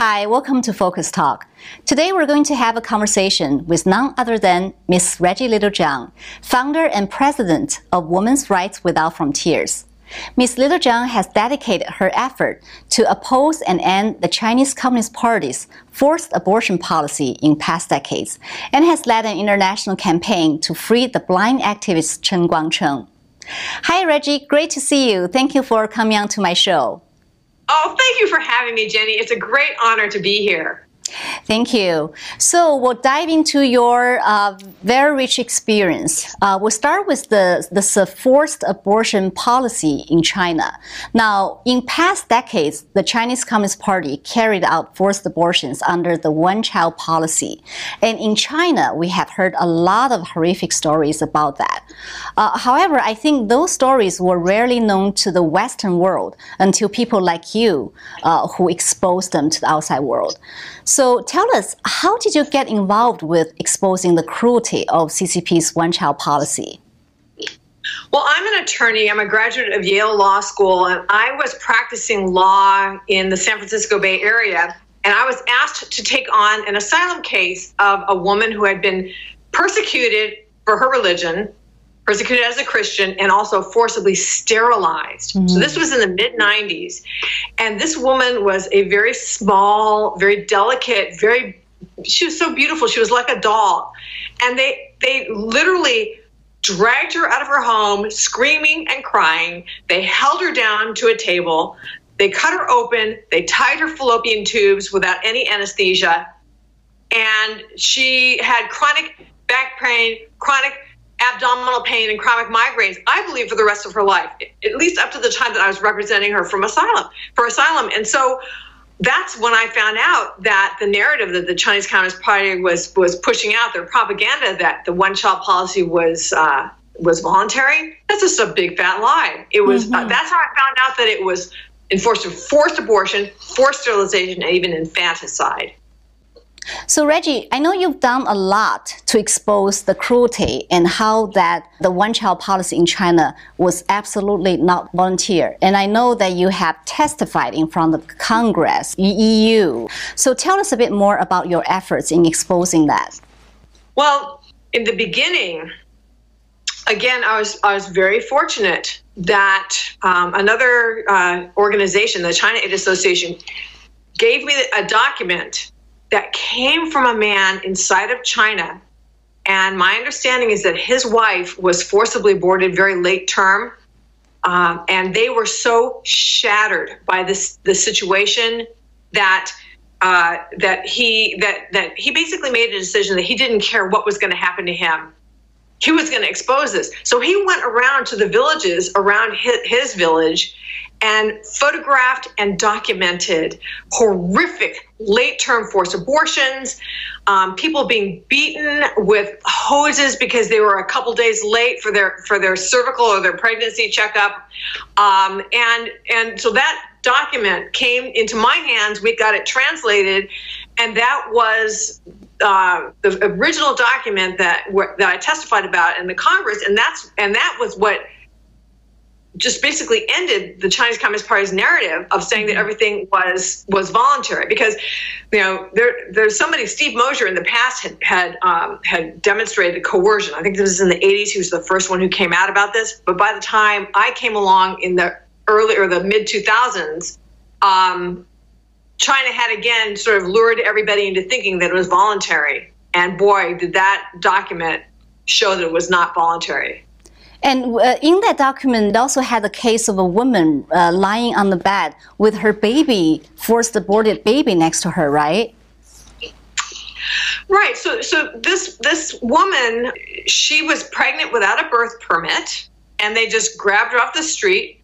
Hi, welcome to Focus Talk. Today we're going to have a conversation with none other than Ms. Reggie Littlejohn, founder and president of Women's Rights Without Frontiers. Ms. Littlejohn has dedicated her effort to oppose and end the Chinese Communist Party's forced abortion policy in past decades and has led an international campaign to free the blind activist Chen Guangcheng. Hi, Reggie. Great to see you. Thank you for coming on to my show. Oh, thank you for having me, Jenny. It's a great honor to be here. Thank you. So we'll dive into your uh, very rich experience. Uh, we'll start with the, the forced abortion policy in China. Now, in past decades, the Chinese Communist Party carried out forced abortions under the one-child policy. And in China, we have heard a lot of horrific stories about that. Uh, however, I think those stories were rarely known to the Western world until people like you uh, who exposed them to the outside world. So tell us, how did you get involved with exposing the cruelty of CCP's one child policy? Well, I'm an attorney. I'm a graduate of Yale Law School, and I was practicing law in the San Francisco Bay Area. And I was asked to take on an asylum case of a woman who had been persecuted for her religion persecuted as a Christian, and also forcibly sterilized. Mm-hmm. So this was in the mid 90s. And this woman was a very small, very delicate, very she was so beautiful. She was like a doll. And they they literally dragged her out of her home screaming and crying. They held her down to a table. They cut her open. They tied her fallopian tubes without any anesthesia. And she had chronic back pain, chronic abdominal pain and chronic migraines, I believe, for the rest of her life, at least up to the time that I was representing her from asylum for asylum. And so that's when I found out that the narrative that the Chinese Communist Party was was pushing out, their propaganda that the one child policy was uh, was voluntary. That's just a big fat lie. It was. Mm-hmm. Uh, that's how I found out that it was enforced forced abortion, forced sterilization, and even infanticide. So Reggie, I know you've done a lot to expose the cruelty and how that the one-child policy in China was absolutely not volunteer. And I know that you have testified in front of Congress, the EU. So tell us a bit more about your efforts in exposing that. Well, in the beginning, again, I was I was very fortunate that um, another uh, organization, the China Aid Association, gave me a document that came from a man inside of China. And my understanding is that his wife was forcibly aborted very late term. Um, and they were so shattered by this the situation that uh, that he that that he basically made a decision that he didn't care what was going to happen to him. He was going to expose this. So he went around to the villages around his, his village and photographed and documented horrific late term forced abortions, um, people being beaten with hoses because they were a couple days late for their for their cervical or their pregnancy checkup, um, and and so that document came into my hands. We got it translated, and that was uh, the original document that that I testified about in the Congress, and that's and that was what just basically ended the Chinese Communist Party's narrative of saying that mm-hmm. everything was was voluntary because you know there there's somebody Steve Mosher in the past had had um, had demonstrated coercion. I think this was in the 80s. He was the first one who came out about this. But by the time I came along in the early or the mid 2000s, um, China had again sort of lured everybody into thinking that it was voluntary. And boy, did that document show that it was not voluntary. And uh, in that document, it also had a case of a woman uh, lying on the bed with her baby, forced aborted baby next to her, right? Right. So, so this this woman, she was pregnant without a birth permit, and they just grabbed her off the street,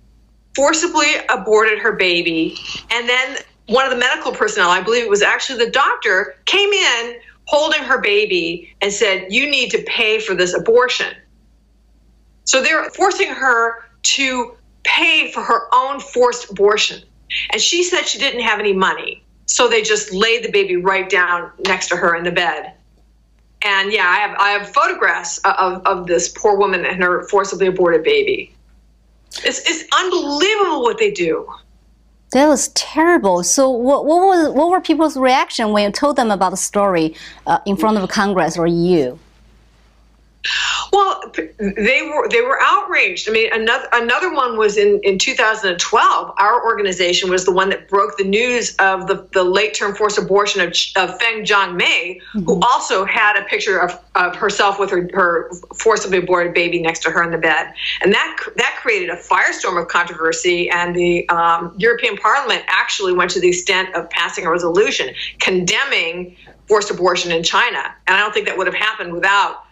forcibly aborted her baby, and then one of the medical personnel, I believe it was actually the doctor, came in holding her baby and said, "You need to pay for this abortion." So they're forcing her to pay for her own forced abortion. And she said she didn't have any money. So they just laid the baby right down next to her in the bed. And yeah, I have I have photographs of, of this poor woman and her forcibly aborted baby. It's, it's unbelievable what they do. That was terrible. So, what, what was what were people's reaction when you told them about the story uh, in front of Congress or you? Well, they were they were outraged. I mean, another another one was in in 2012. Our organization was the one that broke the news of the, the late term forced abortion of, of Feng Jianmei, mm-hmm. who also had a picture of, of herself with her her forcibly aborted baby next to her in the bed, and that that created a firestorm of controversy. And the um, European Parliament actually went to the extent of passing a resolution condemning forced abortion in China. And I don't think that would have happened without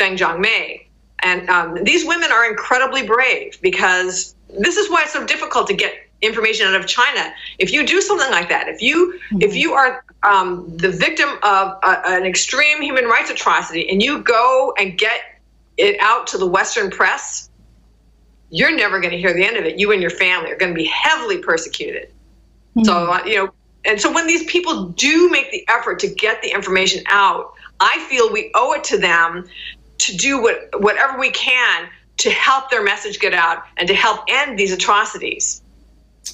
Feng Jianmei. And um, these women are incredibly brave because this is why it's so difficult to get information out of China. If you do something like that, if you mm-hmm. if you are um, the victim of a, an extreme human rights atrocity and you go and get it out to the Western press, you're never going to hear the end of it. You and your family are going to be heavily persecuted. Mm-hmm. So uh, you know, and so when these people do make the effort to get the information out, I feel we owe it to them to do what, whatever we can to help their message get out and to help end these atrocities.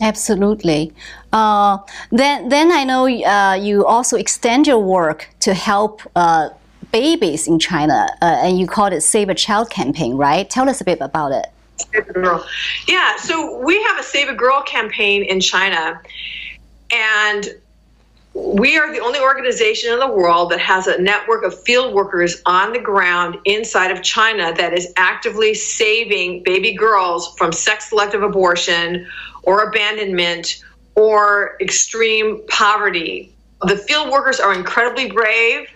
Absolutely. Uh, then, then I know uh, you also extend your work to help uh, babies in China, uh, and you call it Save a Child campaign, right? Tell us a bit about it. Save a Girl. Yeah, so we have a Save a Girl campaign in China, and we are the only organization in the world that has a network of field workers on the ground inside of China that is actively saving baby girls from sex selective abortion or abandonment or extreme poverty. The field workers are incredibly brave.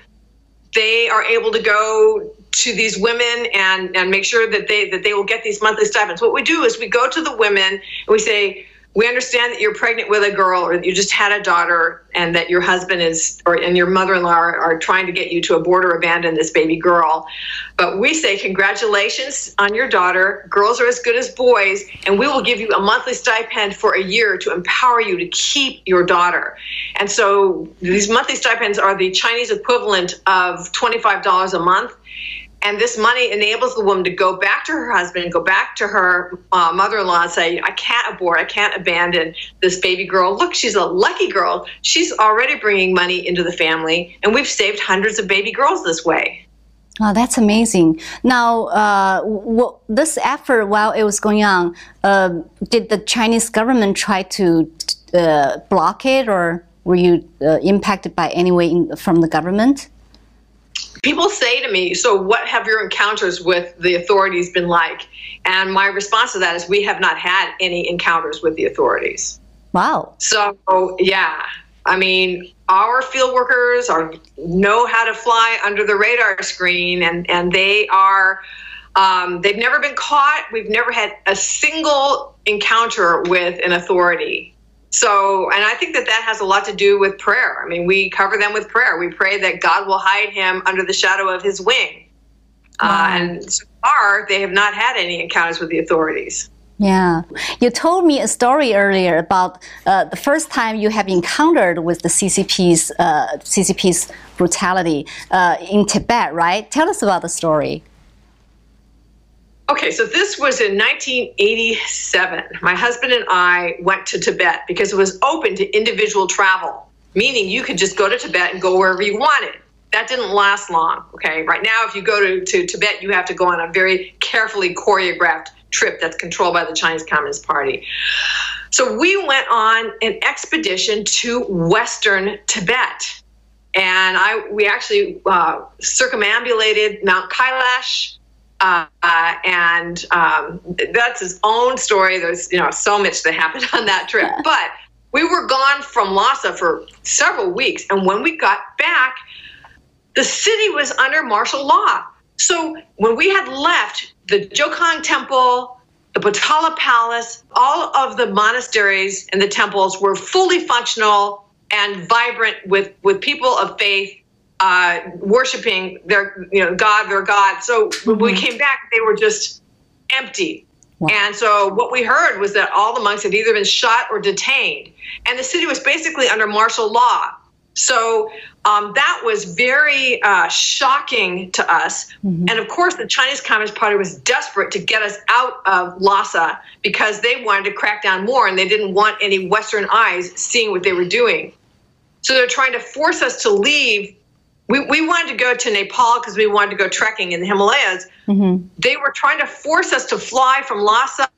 They are able to go to these women and, and make sure that they that they will get these monthly stipends. What we do is we go to the women and we say, we understand that you're pregnant with a girl or you just had a daughter and that your husband is or and your mother-in-law are, are, trying to get you to abort or abandon this baby girl. But we say congratulations on your daughter. Girls are as good as boys and we will give you a monthly stipend for a year to empower you to keep your daughter. And so these monthly stipends are the chinese equivalent of $25 a month and this money enables the woman to go back to her husband, go back to her uh, mother-in-law and say, I can't abort, I can't abandon this baby girl. Look, she's a lucky girl. She's already bringing money into the family, and we've saved hundreds of baby girls this way. Oh, that's amazing. Now, uh, this effort, while it was going on, uh, did the Chinese government try to uh, block it, or were you uh, impacted by any way in, from the government? People say to me, So, what have your encounters with the authorities been like? And my response to that is, We have not had any encounters with the authorities. Wow. So, yeah. I mean, our field workers are know how to fly under the radar screen, and, and they are. Um, they've never been caught. We've never had a single encounter with an authority. So, and I think that that has a lot to do with prayer. I mean, we cover them with prayer. We pray that God will hide him under the shadow of his wing. Uh, wow. Uh, and so far, they have not had any encounters with the authorities. Yeah, you told me a story earlier about uh, the first time you have encountered with the CCP's uh, CCP's brutality uh, in Tibet, right? Tell us about the story. Okay, so this was in 1987. My husband and I went to Tibet because it was open to individual travel, meaning you could just go to Tibet and go wherever you wanted. That didn't last long. Okay, right now, if you go to, to Tibet, you have to go on a very carefully choreographed trip that's controlled by the Chinese Communist Party. So we went on an expedition to Western Tibet. And I, we actually uh, circumambulated Mount Kailash, uh, and um, that's his own story. There's you know so much that happened on that trip, but we were gone from Lhasa for several weeks, and when we got back, the city was under martial law. So when we had left the Jokhang Temple, the Potala Palace, all of the monasteries and the temples were fully functional and vibrant with with people of faith uh, worshiping their you know God, their God. So mm-hmm. when we mm-hmm. came back, they were just empty. Wow. And so what we heard was that all the monks had either been shot or detained, and the city was basically under martial law. So um, that was very uh, shocking to us. Mm-hmm. And of course, the Chinese Communist Party was desperate to get us out of Lhasa because they wanted to crack down more and they didn't want any Western eyes seeing what they were doing. So they're trying to force us to leave. We, we wanted to go to Nepal because we wanted to go trekking in the Himalayas. Mm-hmm. They were trying to force us to fly from Lhasa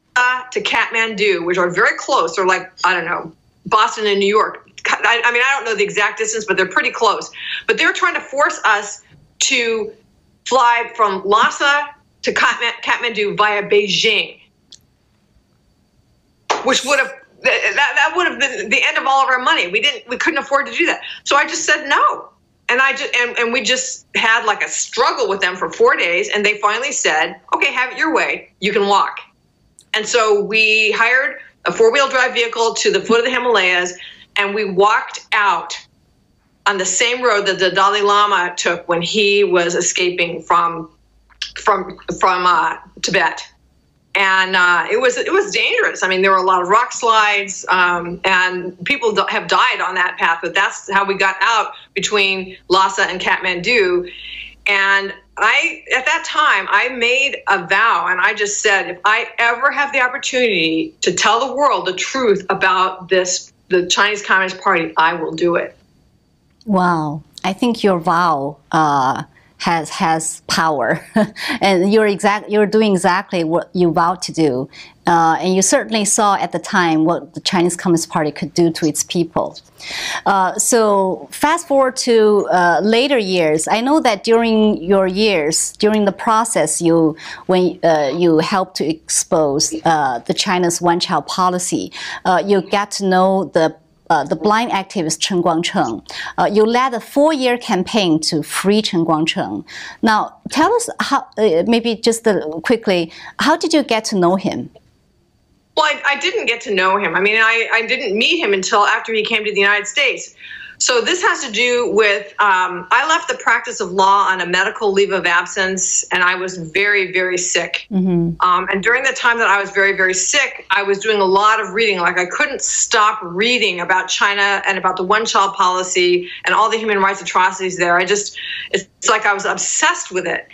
to Kathmandu, which are very close. They're like, I don't know, Boston and New York. I, I mean, I don't know the exact distance, but they're pretty close. But they're trying to force us to fly from Lhasa to Kathmandu via Beijing, which would have that, that would have been the end of all of our money. We didn't we couldn't afford to do that. So I just said no. And I just and, and we just had like a struggle with them for four days and they finally said, Okay, have it your way. You can walk. And so we hired a four-wheel drive vehicle to the foot of the Himalayas and we walked out on the same road that the Dalai Lama took when he was escaping from from from uh, Tibet, and uh, it was it was dangerous. I mean, there were a lot of rock slides, um, and people have died on that path. But that's how we got out between Lhasa and Kathmandu, and I at that time I made a vow, and I just said, if I ever have the opportunity to tell the world the truth about this the Chinese Communist Party, I will do it. Wow. I think your vow uh, has has power, and you're exact you're doing exactly what you vowed to do, uh, and you certainly saw at the time what the Chinese Communist Party could do to its people. Uh, so fast forward to uh, later years, I know that during your years, during the process, you when uh, you helped to expose uh, the China's one-child policy, uh, you got to know the uh, the blind activist Chen Guangcheng. Uh, you led a four-year campaign to free Chen Guangcheng. Now, tell us how, uh, maybe just quickly, how did you get to know him? Well, I, I, didn't get to know him. I mean, I, I didn't meet him until after he came to the United States. So this has to do with um, I left the practice of law on a medical leave of absence, and I was very, very sick. Mm-hmm. Um, and during the time that I was very, very sick, I was doing a lot of reading. Like I couldn't stop reading about China and about the one-child policy and all the human rights atrocities there. I just it's, like I was obsessed with it.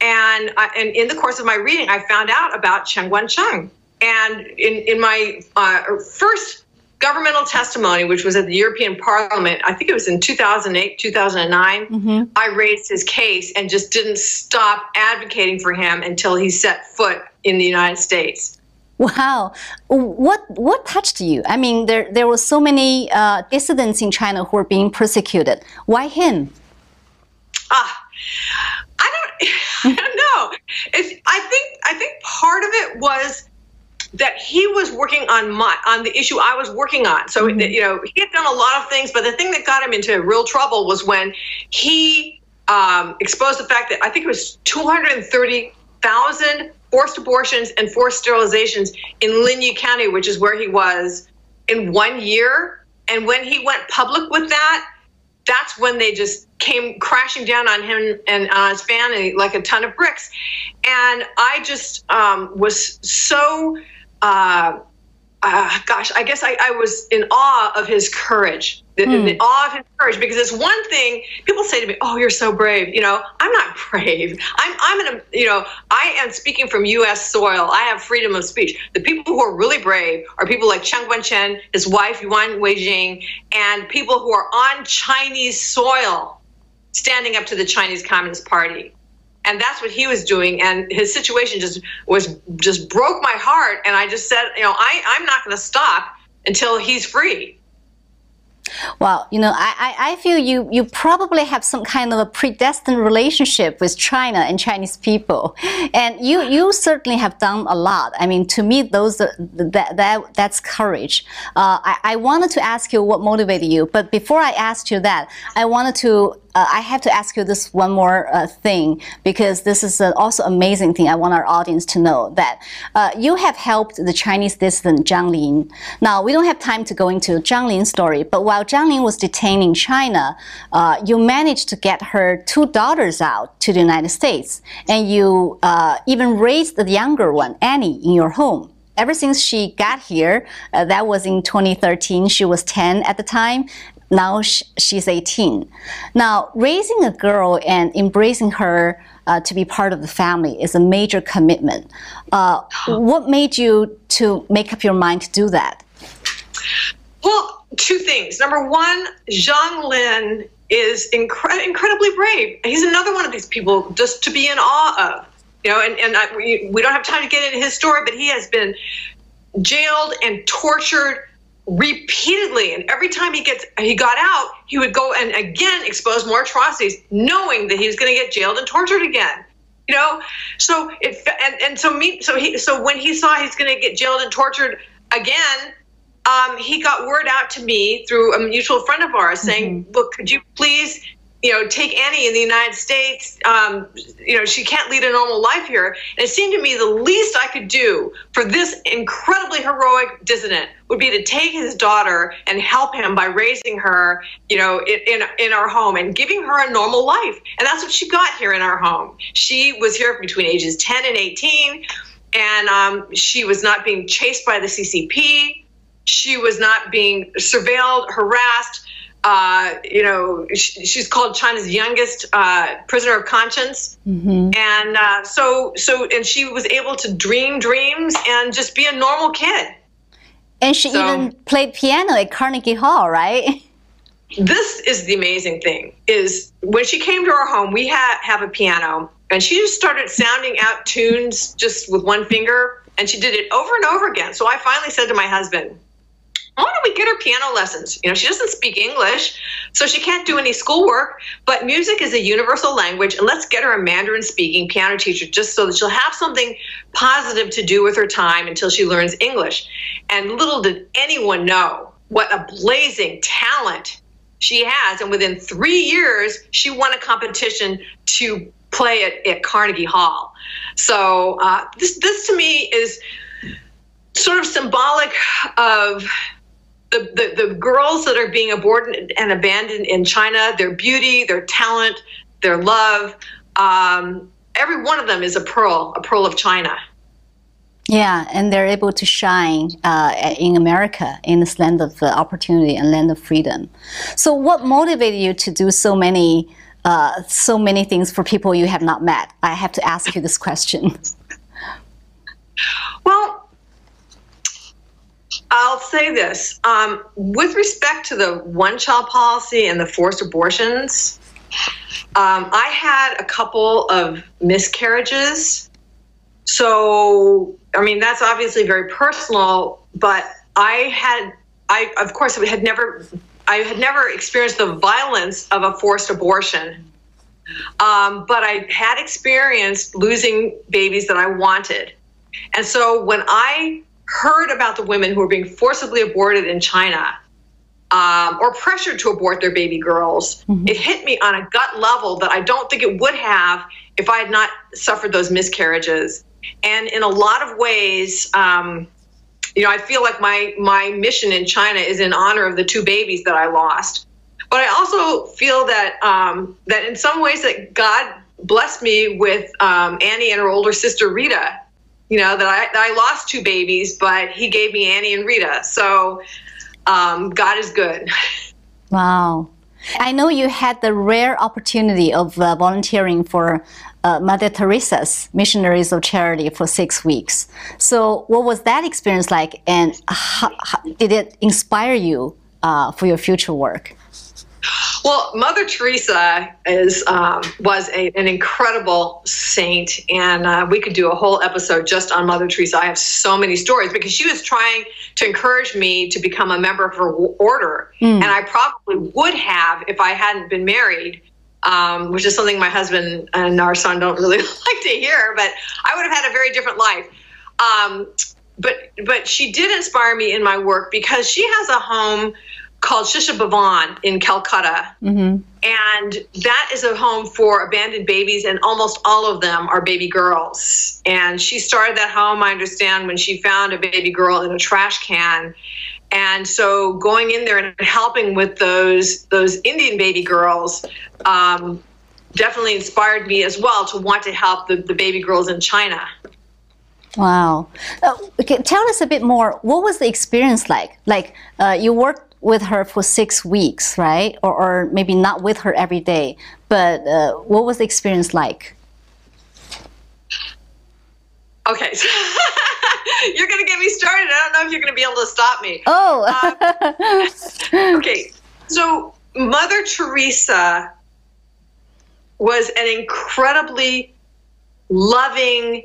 And, I, and in the course of my reading, I found out about Chen Guangcheng. And in, in my uh, first governmental testimony, which was at the European Parliament, I think it was in 2008, 2009, mm-hmm. I raised his case and just didn't stop advocating for him until he set foot in the United States. Wow, what what touched you? I mean, there there were so many uh, dissidents in China who were being persecuted. Why him? Ah, I don't, I don't know. It's, I think I think part of it was that he was working on my on the issue I was working on. So mm-hmm. you know he had done a lot of things, but the thing that got him into real trouble was when he um, exposed the fact that I think it was 230,000 forced abortions and forced sterilizations in Linyi County, which is where he was in one year. And when he went public with that, that's when they just came crashing down on him and on his family like a ton of bricks. And I just um, was so uh, uh, gosh, I guess I, I, was in awe of his courage, the, hmm. the, awe of his courage, because it's one thing people say to me, "Oh, you're so brave." You know, I'm not brave. I'm, I'm in a, you know, I am speaking from U.S. soil. I have freedom of speech. The people who are really brave are people like Chen Guangcheng, his wife Yuan Weijing, and people who are on Chinese soil, standing up to the Chinese Communist Party and that's what he was doing and his situation just was just broke my heart and i just said you know I, i'm not going to stop until he's free well, you know, I, I feel you, you probably have some kind of a predestined relationship with China and Chinese people. And you, you certainly have done a lot. I mean, to me, those, that, that, that's courage. Uh, I, I wanted to ask you what motivated you, but before I asked you that, I wanted to uh, I have to ask you this one more uh, thing because this is an also amazing thing I want our audience to know that uh, you have helped the Chinese dissident Zhang Lin. Now, we don't have time to go into Zhang Lin's story, but while Zhang Lin was detained in China, uh, you managed to get her two daughters out to the United States, and you uh, even raised the younger one, Annie, in your home ever since she got here, uh, that was in 2013, she was 10 at the time, now she's 18. Now, raising a girl and embracing her uh, to be part of the family is a major commitment. Uh, what made you to make up your mind to do that? Well, two things. Number one, Zhang Lin is incre- incredibly brave. He's another one of these people just to be in awe of. You know, and, and I, we, we don't have time to get into his story, but he has been jailed and tortured repeatedly and every time he gets he got out he would go and again expose more atrocities knowing that he was going to get jailed and tortured again you know so it and, and so me so he so when he saw he's going to get jailed and tortured again um, he got word out to me through a mutual friend of ours saying mm-hmm. look could you please you know, take Annie in the United States. Um, you know, she can't lead a normal life here. And it seemed to me the least I could do for this incredibly heroic dissident would be to take his daughter and help him by raising her, you know, in, in, in our home and giving her a normal life. And that's what she got here in our home. She was here between ages 10 and 18, and um, she was not being chased by the CCP. She was not being surveilled, harassed uh, you know, she's called China's youngest uh, prisoner of conscience, mm-hmm. and uh, so so, and she was able to dream dreams and just be a normal kid. And she so, even played piano at Carnegie Hall, right? This is the amazing thing: is when she came to our home, we had have a piano, and she just started sounding out tunes just with one finger, and she did it over and over again. So I finally said to my husband why don't we get her piano lessons? You know, she doesn't speak English, so she can't do any schoolwork, but music is a universal language, and let's get her a Mandarin speaking piano teacher just so that she'll have something positive to do with her time until she learns English. And little did anyone know what a blazing talent she has. And within three years, she won a competition to play at, at Carnegie Hall. So uh, this, this to me is sort of symbolic of the, the, the girls that are being aborted and abandoned in China, their beauty, their talent, their love, um, every one of them is a pearl, a pearl of China. Yeah, and they're able to shine uh, in America, in this land of uh, opportunity and land of freedom. So, what motivated you to do so many, uh, so many things for people you have not met? I have to ask you this question. Well, I'll say this um, with respect to the one child policy and the forced abortions. Um, I had a couple of miscarriages. So, I mean, that's obviously very personal, but I had, I, of course, had never, I had never experienced the violence of a forced abortion. Um, but I had experienced losing babies that I wanted. And so when I heard about the women who were being forcibly aborted in China um, or pressured to abort their baby girls, mm-hmm. it hit me on a gut level that I don't think it would have if I had not suffered those miscarriages. And in a lot of ways, um, you know, I feel like my my mission in China is in honor of the two babies that I lost. But I also feel that um, that in some ways that God blessed me with um, Annie and her older sister Rita you know that I, that I lost two babies, but he gave me Annie and Rita. So um, God is good. Wow. I know you had the rare opportunity of uh, volunteering for uh, Mother Teresa's Missionaries of Charity for six weeks. So, what was that experience like, and how, how, did it inspire you uh, for your future work? Well, Mother Teresa is um, was a, an incredible saint, and uh, we could do a whole episode just on Mother Teresa. I have so many stories because she was trying to encourage me to become a member of her order, mm. and I probably would have if I hadn't been married. Um, which is something my husband and our son don't really like to hear, but I would have had a very different life. Um, but but she did inspire me in my work because she has a home called Shishu Bhavan in Calcutta. Mm-hmm. And that is a home for abandoned babies, and almost all of them are baby girls. And she started that home, I understand, when she found a baby girl in a trash can. And so going in there and helping with those those Indian baby girls um, definitely inspired me as well to want to help the, the baby girls in China. Wow. Uh, okay, tell us a bit more. What was the experience like? Like uh, you worked with her for six weeks, right? Or, or maybe not with her every day, but uh, what was the experience like? Okay. you're going to get me started. I don't know if you're going to be able to stop me. Oh. Um, okay. So, Mother Teresa was an incredibly loving,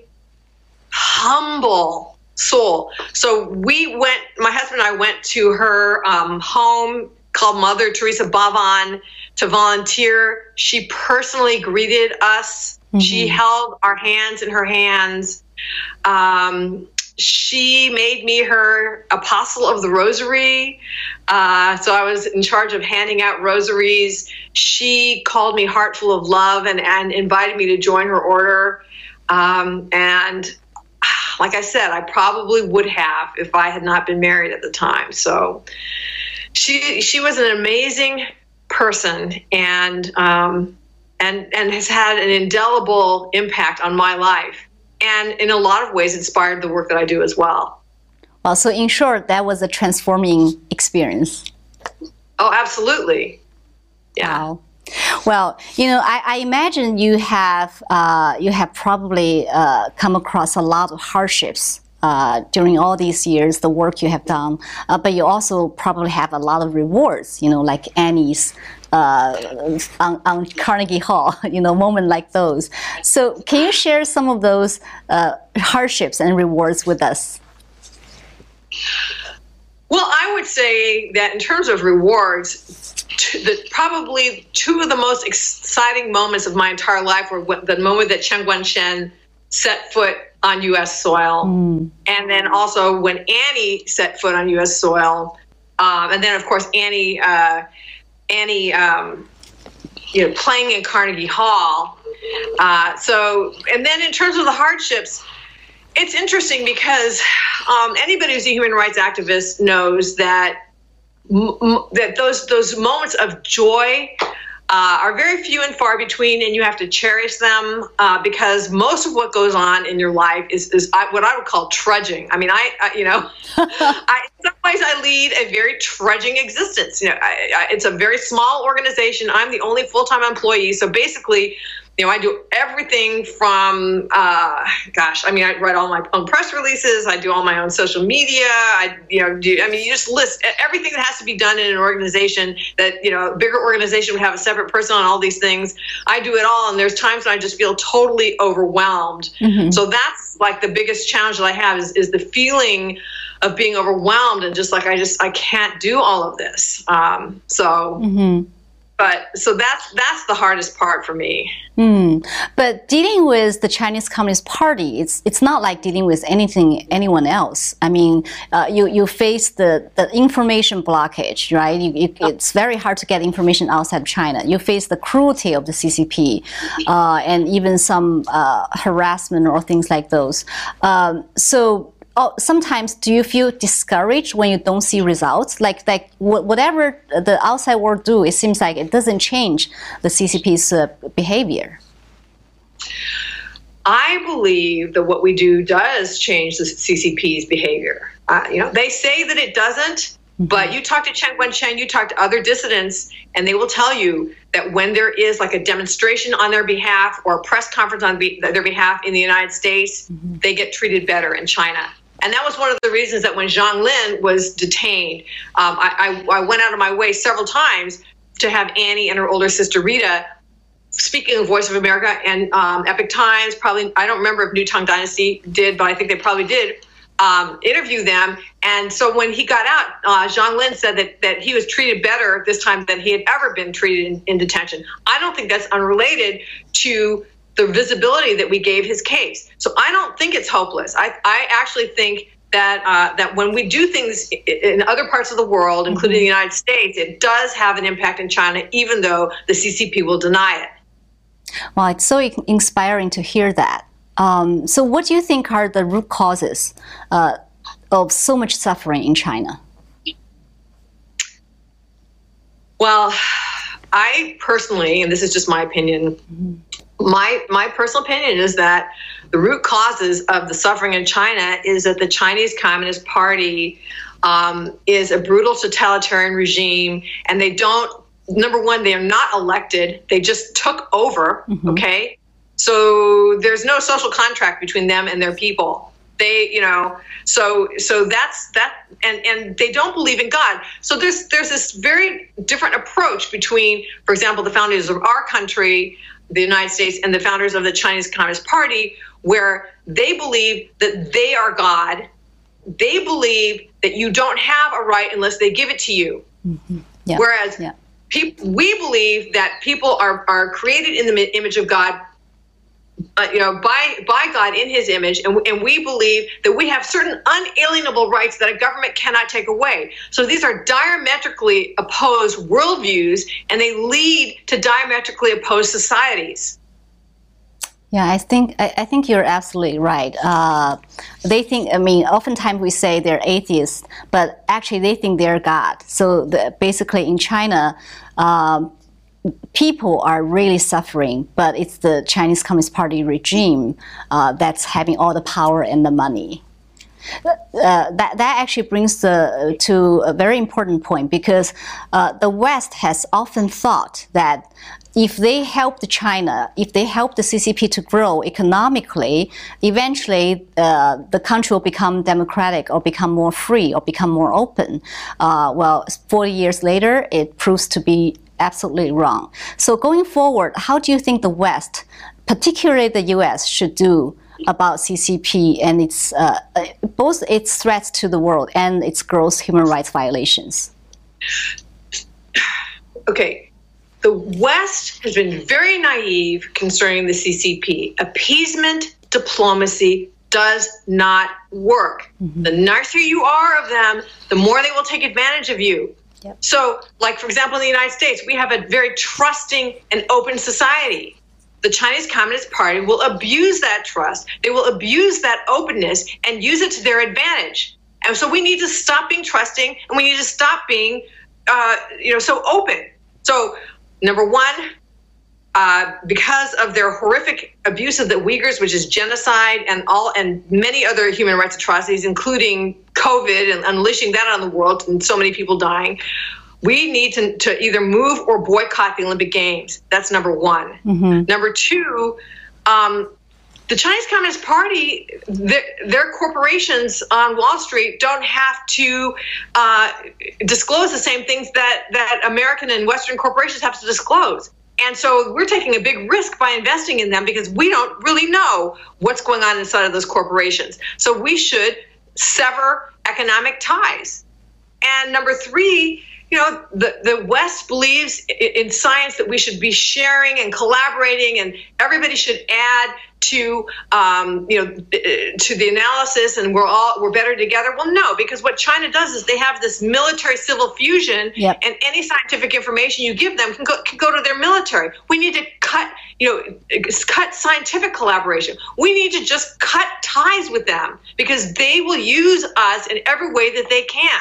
humble soul. So we went, my husband and I went to her um, home called Mother Teresa Bavon to volunteer. She personally greeted us. Mm-hmm. She held our hands in her hands. Um, she made me her apostle of the rosary. Uh, so I was in charge of handing out rosaries. She called me Heart Full of Love and, and invited me to join her order. Um, and like I said, I probably would have if I had not been married at the time. So she she was an amazing person and um, and and has had an indelible impact on my life and in a lot of ways inspired the work that I do as well. Well, so in short, that was a transforming experience. Oh, absolutely. Yeah. Wow. Well, you know, I, I imagine you have uh, you have probably uh, come across a lot of hardships uh, during all these years, the work you have done, uh, but you also probably have a lot of rewards, you know, like Annie's uh, on, on, Carnegie Hall, you know, moment like those. So, can you share some of those uh, hardships and rewards with us? Well, I would say that in terms of rewards, the, probably two of the most exciting moments of my entire life were the moment that Chen Guangcheng set foot on U.S. soil, mm. and then also when Annie set foot on U.S. soil, um, and then of course Annie, uh, Annie, um, you know, playing in Carnegie Hall. Uh, so, and then in terms of the hardships, it's interesting because um, anybody who's a human rights activist knows that m- that those those moments of joy uh, are very few and far between, and you have to cherish them uh, because most of what goes on in your life is, is what I would call trudging. I mean, I, I you know, I, in some ways I lead a very trudging existence. You know, I, I, it's a very small organization. I'm the only full time employee, so basically, you know, I do everything from, uh, gosh, I mean, I write all my own press releases. I do all my own social media. I, you know, do, I mean, you just list everything that has to be done in an organization that, you know, a bigger organization would have a separate person on all these things. I do it all. And there's times when I just feel totally overwhelmed. Mm-hmm. So that's like the biggest challenge that I have is, is the feeling of being overwhelmed and just like, I just, I can't do all of this. Um, so, mm-hmm but so that's that's the hardest part for me. Mm. But dealing with the Chinese Communist Party, it's it's not like dealing with anything anyone else. I mean, uh, you you face the, the information blockage, right? You, you, it's very hard to get information outside of China. You face the cruelty of the CCP, uh, and even some uh, harassment or things like those. Um, so oh, sometimes do you feel discouraged when you don't see results? Like like whatever the outside world do, it seems like it doesn't change the CCP's uh, behavior. I believe that what we do does change the CCP's behavior. Uh, you know, they say that it doesn't, but you talk to Chen Guangcheng, you talk to other dissidents, and they will tell you that when there is like a demonstration on their behalf or a press conference on be- their behalf in the United States, mm-hmm. they get treated better in China. And that was one of the reasons that when Zhang Lin was detained, um, I, I, I went out of my way several times to have Annie and her older sister Rita speaking of Voice of America and um, Epoch Times, probably, I don't remember if New Tang Dynasty did, but I think they probably did um, interview them. And so when he got out, uh, Zhang Lin said that, that he was treated better this time than he had ever been treated in, in detention. I don't think that's unrelated to the visibility that we gave his case. So I don't think it's hopeless. I, I actually think that uh, that when we do things in other parts of the world, including the United States, it does have an impact in China, even though the CCP will deny it. Well, it's so inspiring to hear that. Um, so, what do you think are the root causes uh, of so much suffering in China? Well, I personally, and this is just my opinion, mm-hmm my my personal opinion is that the root causes of the suffering in China is that the Chinese Communist Party um, is a brutal totalitarian regime, and they don't. Number one, they are not elected; they just took over. Mm-hmm. Okay, so there's no social contract between them and their people. They, you know, so so that's that, and and they don't believe in God. So there's there's this very different approach between, for example, the founders of our country, the United States, and the founders of the Chinese Communist Party, where they believe that they are God. They believe that you don't have a right unless they give it to you. Mm-hmm. Yeah. Whereas yeah. People, we believe that people are, are created in the image of God uh, you know, by by God in His image, and, and we believe that we have certain unalienable rights that a government cannot take away. So these are diametrically opposed worldviews, and they lead to diametrically opposed societies. Yeah, I think I, I think you're absolutely right. Uh, they think. I mean, oftentimes we say they're atheists, but actually they think they're God. So the, basically, in China. Um, people are really suffering, but it's the Chinese Communist Party regime uh, that's having all the power and the money. Uh, that, that actually brings the, to a very important point because uh, the West has often thought that if they help China, if they help the CCP to grow economically, eventually uh, the country will become democratic or become more free or become more open. Uh, well, 40 years later, it proves to be absolutely wrong. So going forward, how do you think the West, particularly the U.S., should do about CCP and its uh, uh, both its threats to the world and its gross human rights violations? Okay, the West has been very naive concerning the CCP. Appeasement diplomacy does not work. Mm-hmm. The nicer you are of them, the more they will take advantage of you. Yep. So, like, for example, in the United States, we have a very trusting and open society. The Chinese Communist Party will abuse that trust, they will abuse that openness and use it to their advantage. And so we need to stop being trusting and we need to stop being, uh, you know, so open. So, number one, uh, because of their horrific abuse of the Uyghurs, which is genocide and all and many other human rights atrocities, including COVID and unleashing that on the world and so many people dying. We need to, to either move or boycott the Olympic Games. That's number one. Mm-hmm. Number two, um, the Chinese Communist Party, their, their, corporations on Wall Street don't have to uh, disclose the same things that, that American and Western corporations have to disclose. And so we're taking a big risk by investing in them because we don't really know what's going on inside of those corporations. So we should sever economic ties. And number three, you know, the, the West believes in science that we should be sharing and collaborating, and everybody should add to um, you know to the analysis and we're all we're better together. Well no because what china does is they have this military civil fusion yep. and any scientific information you give them can go, can go to their military. We need to cut you know cut scientific collaboration. We need to just cut ties with them because they will use us in every way that they can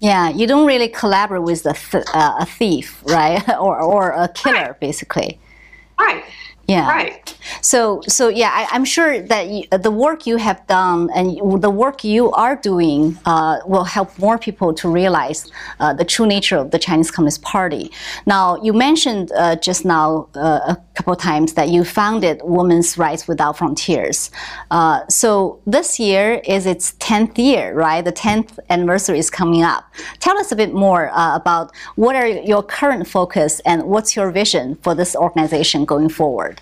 yeah, you don't really collaborate with a, th- uh, a thief, right? or, or a killer, right. basically. Right. Yeah. Right. So, so yeah, I, am sure that you, the work you have done and the work you are doing uh, will help more people to realize uh, the true nature of the Chinese Communist Party. Now, you mentioned uh, just now uh, a couple of times that you founded Women's Rights Without Frontiers. Uh, so this year is its 10th year, right? The 10th anniversary is coming up. Tell us a bit more uh, about what are your current focus and what's your vision for this organization going forward.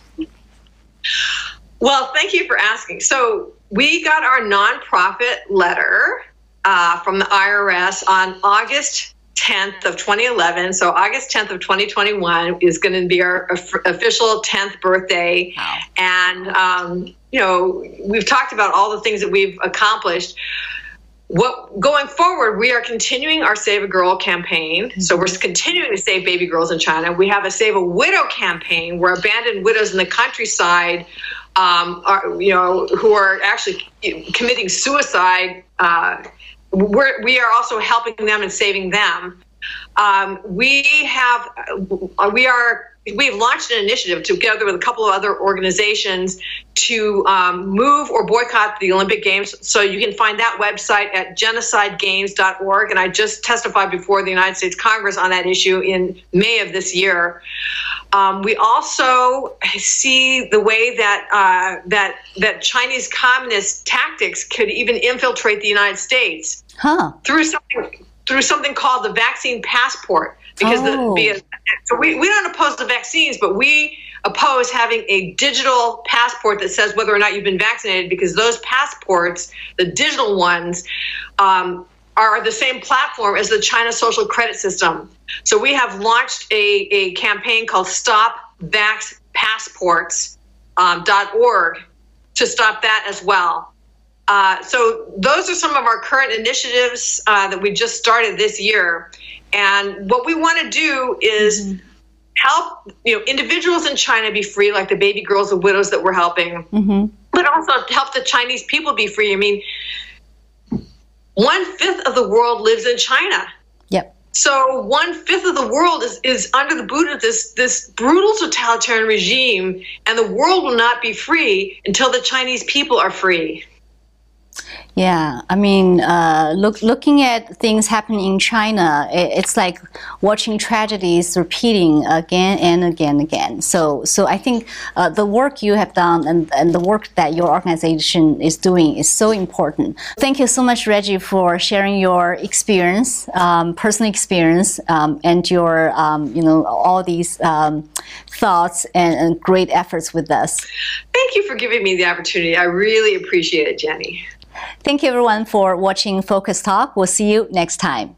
Well, thank you for asking. So, we got our nonprofit letter uh, from the IRS on August 10th of 2011. So August 10th of 2021 is going to be our official 10th birthday. Wow. And, um, you know, we've talked about all the things that we've accomplished what going forward we are continuing our save a girl campaign. Mm-hmm. so we're continuing to save baby girls in china. We have a save a widow campaign where abandoned widows in the countryside um, are you know who are actually committing suicide uh, we're, we are also helping them and saving them Um, we have uh, we are we've launched an initiative together with a couple of other organizations to um, move or boycott the Olympic Games. So you can find that website at genocidegames.org. And I just testified before the United States Congress on that issue in May of this year. Um, we also see the way that uh, that that Chinese communist tactics could even infiltrate the United States huh. through something through something called the vaccine passport. Because Oh. the so we, we don't oppose the vaccines, but we oppose having a digital passport that says whether or not you've been vaccinated because those passports, the digital ones, um, are the same platform as the China social credit system. So we have launched a, a campaign called Stop Vax Passports um, .org to stop that as well. Uh, so those are some of our current initiatives uh, that we just started this year. And what we want to do is help you know individuals in China be free, like the baby girls and widows that we're helping, hmm but also help the Chinese people be free. I mean, one fifth of the world lives in China. Yep. So one fifth of the world is, is under the boot of this this brutal totalitarian regime, and the world will not be free until the Chinese people are free. Yeah, I mean, uh, look, looking at things happening in China, it, it's like watching tragedies repeating again and again and again. So, so I think uh, the work you have done and, and the work that your organization is doing is so important. Thank you so much, Reggie, for sharing your experience, um, personal experience, um, and your, um, you know, all these um, thoughts and, and great efforts with us. Thank you for giving me the opportunity. I really appreciate it, Jenny. Thank you, everyone, for watching Focus Talk. We'll see you next time.